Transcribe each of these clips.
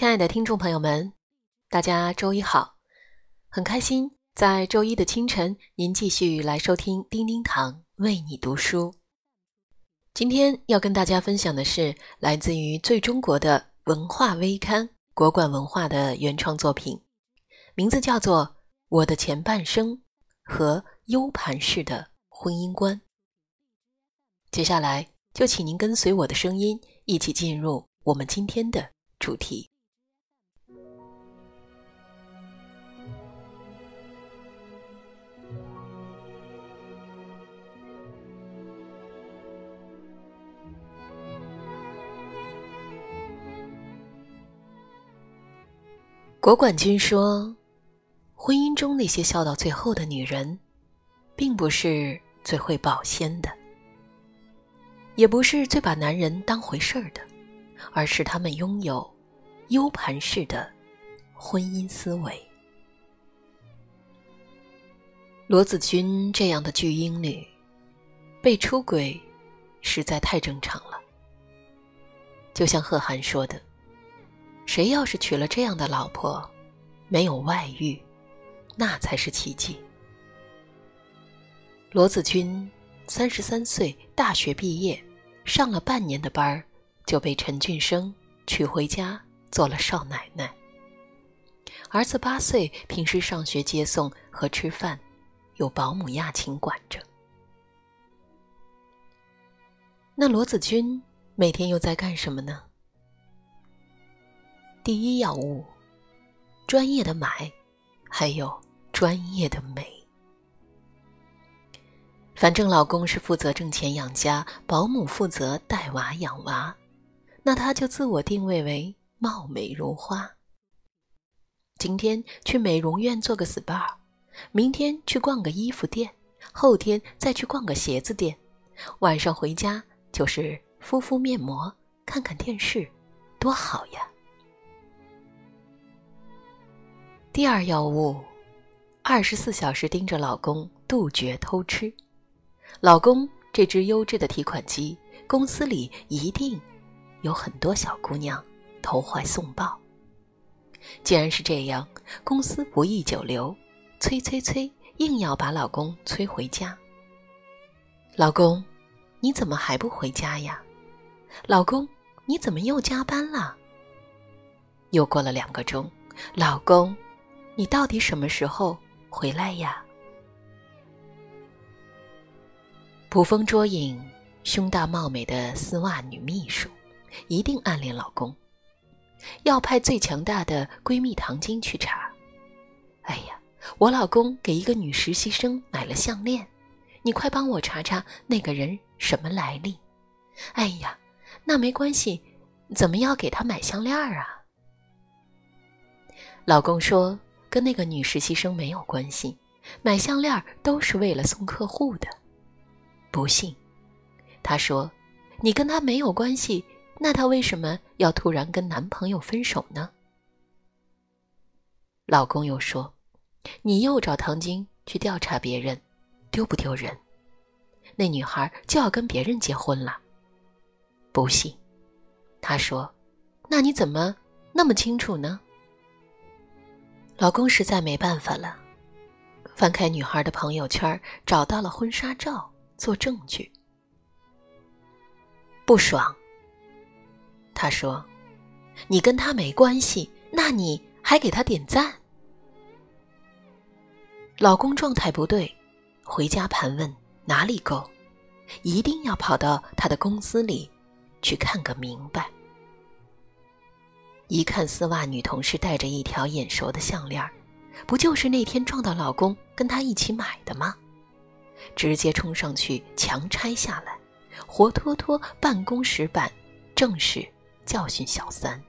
亲爱的听众朋友们，大家周一好！很开心在周一的清晨，您继续来收听叮叮堂为你读书。今天要跟大家分享的是来自于最中国的文化微刊国馆文化的原创作品，名字叫做《我的前半生》和 U 盘式的婚姻观。接下来就请您跟随我的声音，一起进入我们今天的主题。国管君说：“婚姻中那些笑到最后的女人，并不是最会保鲜的，也不是最把男人当回事儿的，而是她们拥有 U 盘式的婚姻思维。”罗子君这样的巨婴女，被出轨，实在太正常了。就像贺涵说的。谁要是娶了这样的老婆，没有外遇，那才是奇迹。罗子君三十三岁，大学毕业，上了半年的班儿，就被陈俊生娶回家做了少奶奶。儿子八岁，平时上学接送和吃饭，有保姆亚琴管着。那罗子君每天又在干什么呢？第一要务，专业的买，还有专业的美。反正老公是负责挣钱养家，保姆负责带娃养娃，那她就自我定位为貌美如花。今天去美容院做个 SPA，明天去逛个衣服店，后天再去逛个鞋子店，晚上回家就是敷敷面膜，看看电视，多好呀！第二要务，二十四小时盯着老公，杜绝偷吃。老公这只优质的提款机，公司里一定有很多小姑娘投怀送抱。既然是这样，公司不宜久留，催催催，硬要把老公催回家。老公，你怎么还不回家呀？老公，你怎么又加班了？又过了两个钟，老公。你到底什么时候回来呀？捕风捉影、胸大貌美的丝袜女秘书，一定暗恋老公。要派最强大的闺蜜唐晶去查。哎呀，我老公给一个女实习生买了项链，你快帮我查查那个人什么来历。哎呀，那没关系，怎么要给他买项链啊？老公说。跟那个女实习生没有关系，买项链都是为了送客户的。不信，他说：“你跟他没有关系，那他为什么要突然跟男朋友分手呢？”老公又说：“你又找唐晶去调查别人，丢不丢人？那女孩就要跟别人结婚了。”不信，他说：“那你怎么那么清楚呢？”老公实在没办法了，翻开女孩的朋友圈，找到了婚纱照做证据。不爽。他说：“你跟他没关系，那你还给他点赞？”老公状态不对，回家盘问哪里够，一定要跑到他的公司里去看个明白。一看丝袜女同事戴着一条眼熟的项链不就是那天撞到老公跟她一起买的吗？直接冲上去强拆下来，活脱脱办公室版，正式教训小三。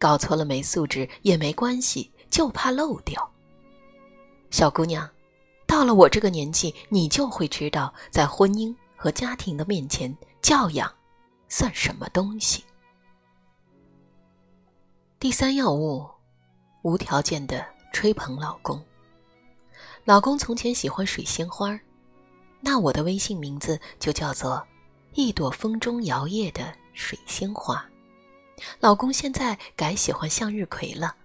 搞错了没素质也没关系，就怕漏掉。小姑娘，到了我这个年纪，你就会知道，在婚姻和家庭的面前，教养算什么东西。第三要务，无条件的吹捧老公。老公从前喜欢水仙花那我的微信名字就叫做“一朵风中摇曳的水仙花”。老公现在改喜欢向日葵了，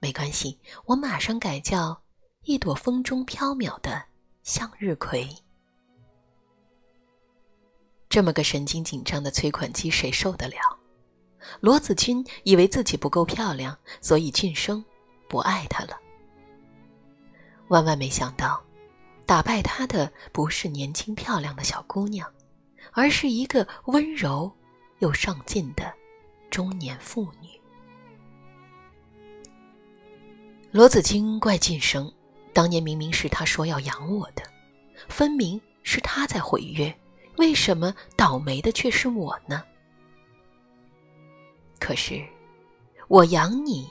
没关系，我马上改叫一朵风中飘渺的向日葵。这么个神经紧张的催款机，谁受得了？罗子君以为自己不够漂亮，所以晋生不爱她了。万万没想到，打败他的不是年轻漂亮的小姑娘，而是一个温柔又上进的中年妇女。罗子君怪晋生，当年明明是他说要养我的，分明是他在毁约，为什么倒霉的却是我呢？可是，我养你，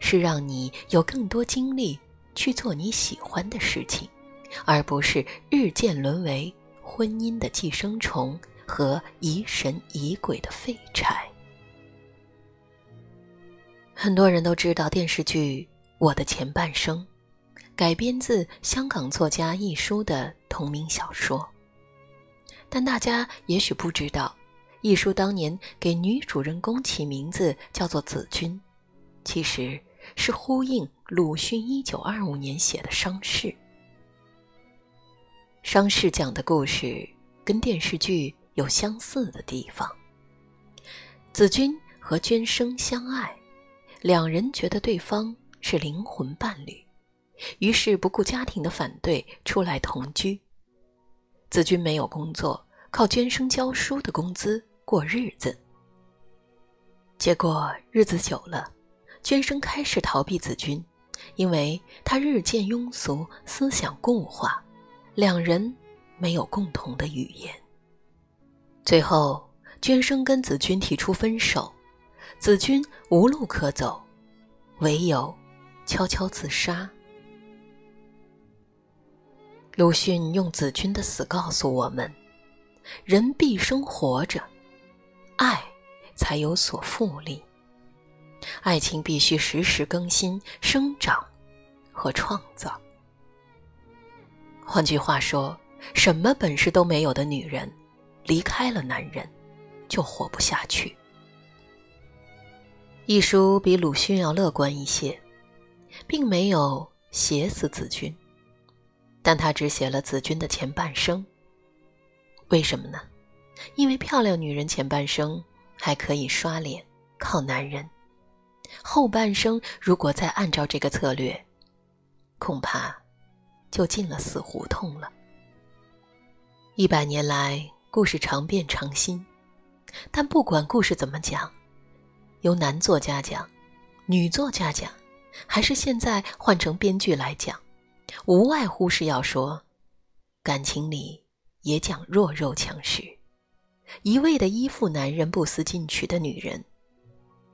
是让你有更多精力。去做你喜欢的事情，而不是日渐沦为婚姻的寄生虫和疑神疑鬼的废柴。很多人都知道电视剧《我的前半生》改编自香港作家一书的同名小说，但大家也许不知道，一书当年给女主人公起名字叫做子君，其实。是呼应鲁迅一九二五年写的《伤逝》。《伤逝》讲的故事跟电视剧有相似的地方。子君和娟生相爱，两人觉得对方是灵魂伴侣，于是不顾家庭的反对出来同居。子君没有工作，靠娟生教书的工资过日子。结果日子久了。娟生开始逃避子君，因为他日渐庸俗，思想固化，两人没有共同的语言。最后，娟生跟子君提出分手，子君无路可走，唯有悄悄自杀。鲁迅用子君的死告诉我们：人毕生活着，爱才有所复利。爱情必须时时更新、生长和创造。换句话说，什么本事都没有的女人，离开了男人，就活不下去。一书比鲁迅要乐观一些，并没有写死子君，但他只写了子君的前半生。为什么呢？因为漂亮女人前半生还可以刷脸，靠男人。后半生如果再按照这个策略，恐怕就进了死胡同了。一百年来，故事常变常新，但不管故事怎么讲，由男作家讲，女作家讲，还是现在换成编剧来讲，无外乎是要说，感情里也讲弱肉强食，一味的依附男人、不思进取的女人。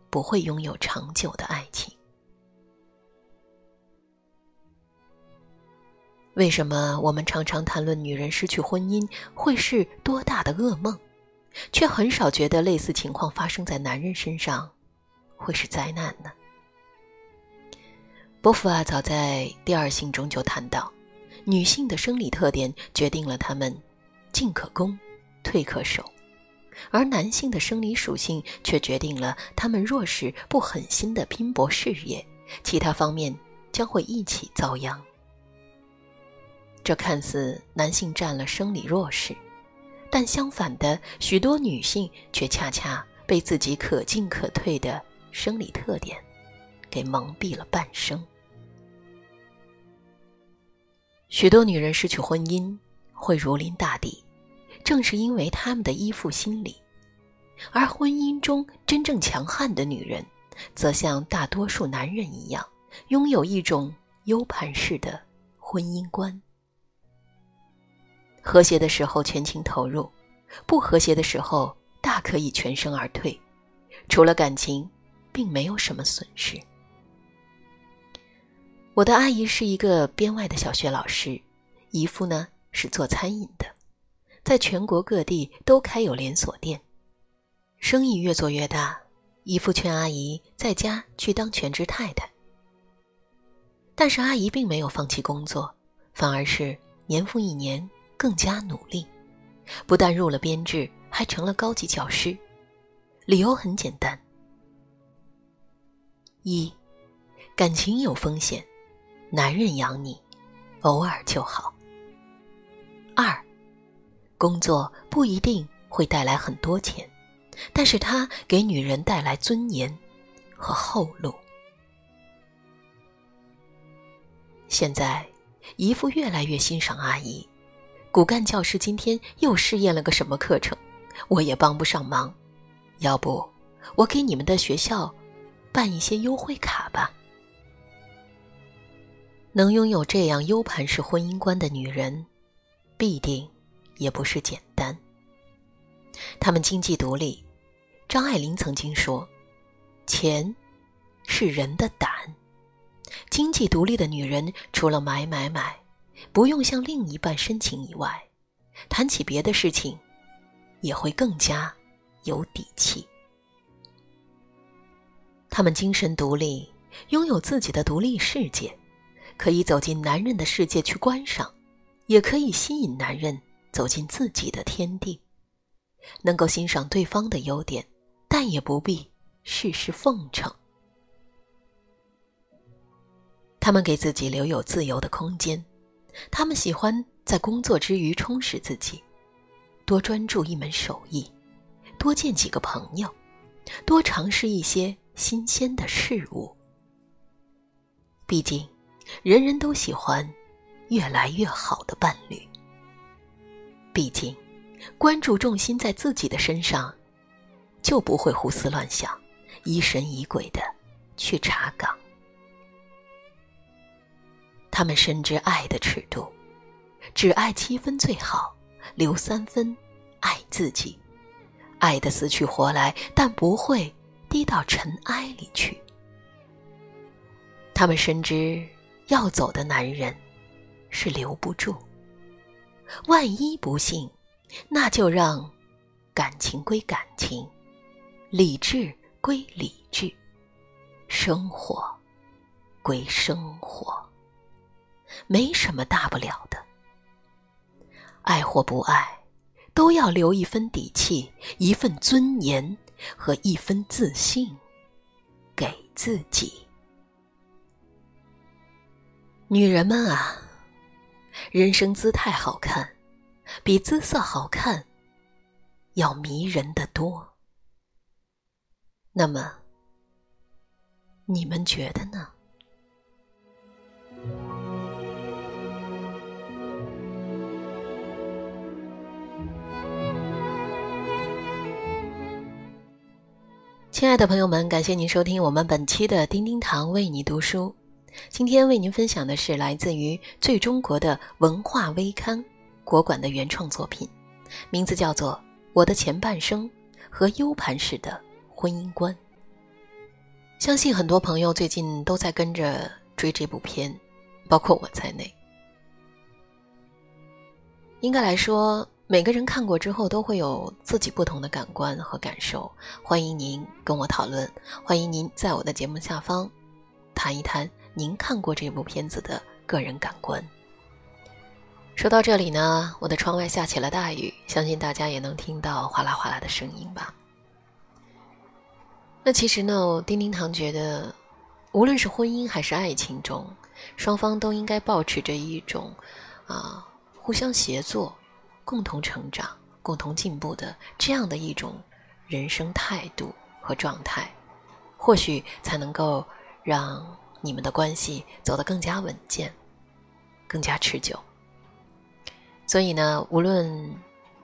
不会拥有长久的爱情。为什么我们常常谈论女人失去婚姻会是多大的噩梦，却很少觉得类似情况发生在男人身上会是灾难呢？波伏娃早在第二性中就谈到，女性的生理特点决定了她们进可攻，退可守。而男性的生理属性却决定了他们若是不狠心的拼搏事业，其他方面将会一起遭殃。这看似男性占了生理弱势，但相反的，许多女性却恰恰被自己可进可退的生理特点给蒙蔽了半生。许多女人失去婚姻会如临大敌。正是因为他们的依附心理，而婚姻中真正强悍的女人，则像大多数男人一样，拥有一种 U 盘式的婚姻观。和谐的时候全情投入，不和谐的时候大可以全身而退，除了感情，并没有什么损失。我的阿姨是一个编外的小学老师，姨夫呢是做餐饮的。在全国各地都开有连锁店，生意越做越大。姨父劝阿姨在家去当全职太太，但是阿姨并没有放弃工作，反而是年复一年更加努力，不但入了编制，还成了高级教师。理由很简单，一，感情有风险，男人养你，偶尔就好。二，工作不一定会带来很多钱，但是它给女人带来尊严和后路。现在，姨父越来越欣赏阿姨。骨干教师今天又试验了个什么课程？我也帮不上忙。要不，我给你们的学校办一些优惠卡吧。能拥有这样 U 盘式婚姻观的女人，必定也不是简单。她们经济独立。张爱玲曾经说：“钱是人的胆。”经济独立的女人，除了买买买。不用向另一半申请以外，谈起别的事情，也会更加有底气。他们精神独立，拥有自己的独立世界，可以走进男人的世界去观赏，也可以吸引男人走进自己的天地。能够欣赏对方的优点，但也不必事事奉承。他们给自己留有自由的空间。他们喜欢在工作之余充实自己，多专注一门手艺，多见几个朋友，多尝试一些新鲜的事物。毕竟，人人都喜欢越来越好的伴侣。毕竟，关注重心在自己的身上，就不会胡思乱想、疑神疑鬼的去查岗。他们深知爱的尺度，只爱七分最好，留三分爱自己，爱的死去活来，但不会低到尘埃里去。他们深知要走的男人是留不住，万一不幸，那就让感情归感情，理智归理智，生活归生活。没什么大不了的，爱或不爱，都要留一分底气、一份尊严和一分自信给自己。女人们啊，人生姿态好看，比姿色好看要迷人的多。那么，你们觉得呢？亲爱的朋友们，感谢您收听我们本期的叮叮堂为你读书。今天为您分享的是来自于最中国的文化微刊国馆的原创作品，名字叫做《我的前半生和 U 盘式的婚姻观》。相信很多朋友最近都在跟着追这部片，包括我在内。应该来说。每个人看过之后都会有自己不同的感官和感受，欢迎您跟我讨论，欢迎您在我的节目下方谈一谈您看过这部片子的个人感官。说到这里呢，我的窗外下起了大雨，相信大家也能听到哗啦哗啦的声音吧。那其实呢，丁丁堂觉得，无论是婚姻还是爱情中，双方都应该保持着一种啊互相协作。共同成长、共同进步的这样的一种人生态度和状态，或许才能够让你们的关系走得更加稳健、更加持久。所以呢，无论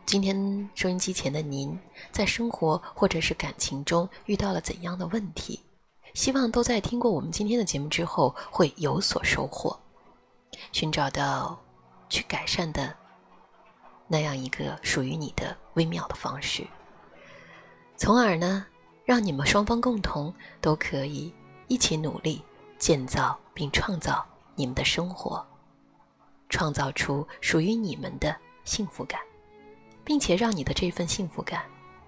今天收音机前的您在生活或者是感情中遇到了怎样的问题，希望都在听过我们今天的节目之后会有所收获，寻找到去改善的。那样一个属于你的微妙的方式，从而呢，让你们双方共同都可以一起努力建造并创造你们的生活，创造出属于你们的幸福感，并且让你的这份幸福感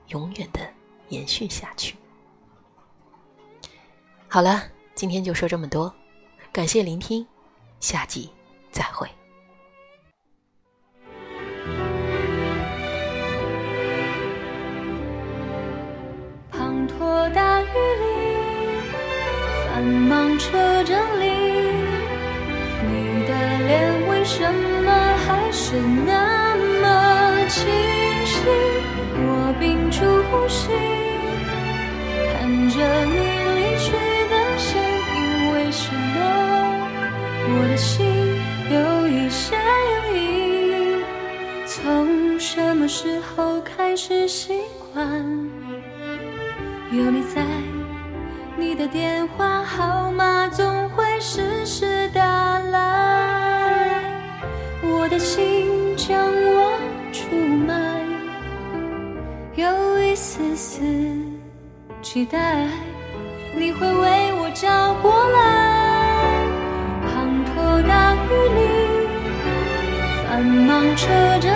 永远的延续下去。好了，今天就说这么多，感谢聆听，下集再会。什么还是那么清晰？我屏住呼吸，看着你离去的身影，为什么我的心有一下有一？从什么时候开始习惯有你在？你的电话号码总会时时打来，我的心将我出卖，有一丝丝期待你会为我找过来。滂沱大雨里，繁忙车站。